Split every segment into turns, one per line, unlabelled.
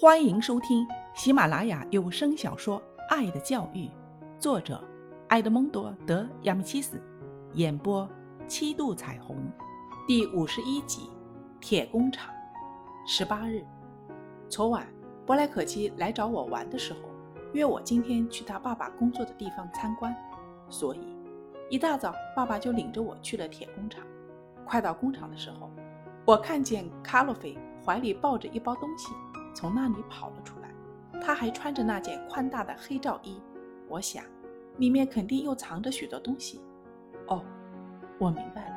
欢迎收听喜马拉雅有声小说《爱的教育》，作者埃德蒙多·德·亚米契斯，演播七度彩虹，第五十一集《铁工厂》。十八日，昨晚布莱可基来找我玩的时候，约我今天去他爸爸工作的地方参观，所以一大早爸爸就领着我去了铁工厂。快到工厂的时候，我看见卡洛菲怀里抱着一包东西。从那里跑了出来，他还穿着那件宽大的黑罩衣。我想，里面肯定又藏着许多东西。哦，我明白了，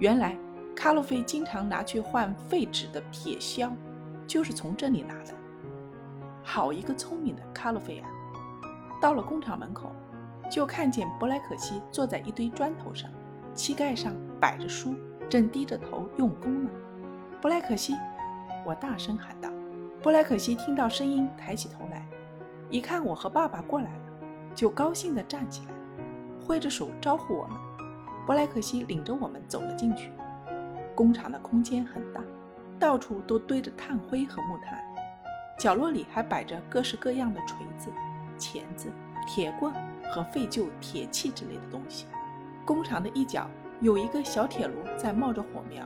原来卡洛菲经常拿去换废纸的铁锹，就是从这里拿的。好一个聪明的卡洛菲啊！到了工厂门口，就看见布莱克西坐在一堆砖头上，膝盖上摆着书，正低着头用功呢。布莱克西，我大声喊道。布莱克西听到声音，抬起头来，一看我和爸爸过来了，就高兴地站起来，挥着手招呼我们。布莱克西领着我们走了进去。工厂的空间很大，到处都堆着炭灰和木炭，角落里还摆着各式各样的锤子、钳子、铁棍和废旧铁器之类的东西。工厂的一角有一个小铁炉在冒着火苗，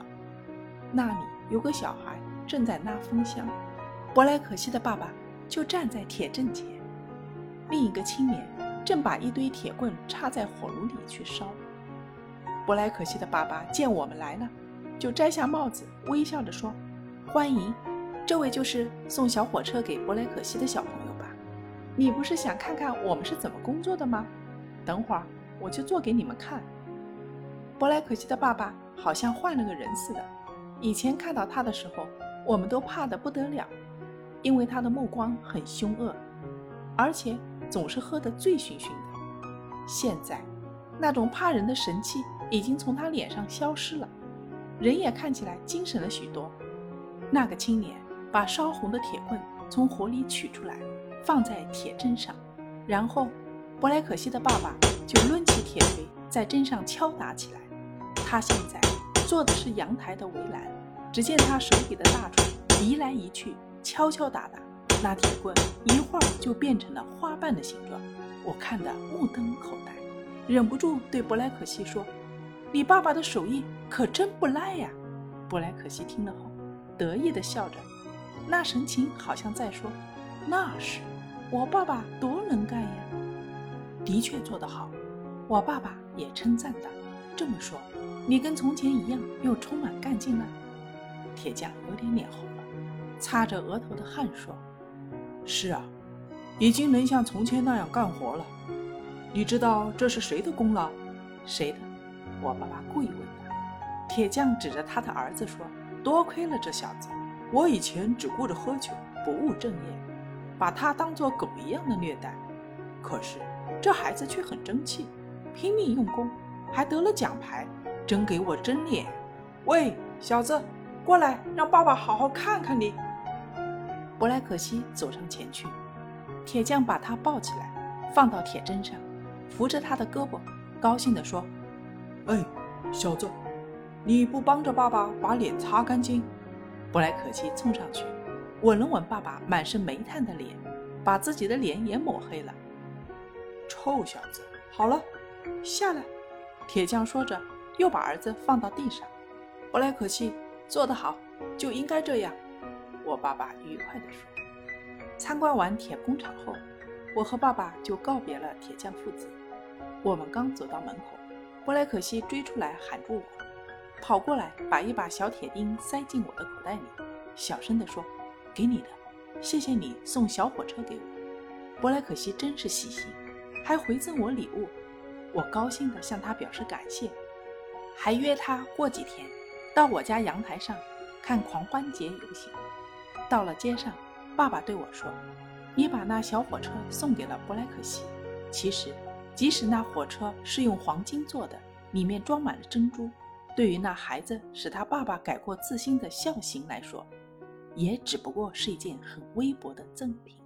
那里有个小孩正在拉风箱。伯莱可西的爸爸就站在铁阵前，另一个青年正把一堆铁棍插在火炉里去烧。伯莱可西的爸爸见我们来了，就摘下帽子，微笑着说：“欢迎，这位就是送小火车给伯莱可西的小朋友吧？你不是想看看我们是怎么工作的吗？等会儿我就做给你们看。”伯莱可西的爸爸好像换了个人似的，以前看到他的时候，我们都怕得不得了。因为他的目光很凶恶，而且总是喝得醉醺醺的。现在，那种怕人的神气已经从他脸上消失了，人也看起来精神了许多。那个青年把烧红的铁棍从火里取出来，放在铁砧上，然后布莱可西的爸爸就抡起铁锤在砧上敲打起来。他现在做的是阳台的围栏，只见他手里的大锤移来移去。敲敲打打，那铁棍一会儿就变成了花瓣的形状。我看得目瞪口呆，忍不住对布莱克西说：“你爸爸的手艺可真不赖呀！”布莱克西听了后，得意地笑着，那神情好像在说：“那是，我爸爸多能干呀！”的确做得好，我爸爸也称赞道：“这么说，你跟从前一样又充满干劲了。”铁匠有点脸红。擦着额头的汗说：“是啊，已经能像从前那样干活了。你知道这是谁的功劳？谁的？”我爸爸故意问他。铁匠指着他的儿子说：“多亏了这小子，我以前只顾着喝酒，不务正业，把他当作狗一样的虐待。可是这孩子却很争气，拼命用功，还得了奖牌，真给我争脸。喂，小子，过来，让爸爸好好看看你。”布莱可西走上前去，铁匠把他抱起来，放到铁砧上，扶着他的胳膊，高兴地说：“哎，小子，你不帮着爸爸把脸擦干净？”布莱可西冲上去，吻了吻爸爸满是煤炭的脸，把自己的脸也抹黑了。臭小子，好了，下来。铁匠说着，又把儿子放到地上。布莱可西做得好，就应该这样。我爸爸愉快地说：“参观完铁工厂后，我和爸爸就告别了铁匠父子。我们刚走到门口，布莱可西追出来喊住我，跑过来把一把小铁钉塞进我的口袋里，小声地说：‘给你的，谢谢你送小火车给我。’布莱可西真是细心，还回赠我礼物。我高兴地向他表示感谢，还约他过几天到我家阳台上看狂欢节游行。”到了街上，爸爸对我说：“你把那小火车送给了布莱克西。其实，即使那火车是用黄金做的，里面装满了珍珠，对于那孩子使他爸爸改过自新的孝行来说，也只不过是一件很微薄的赠品。”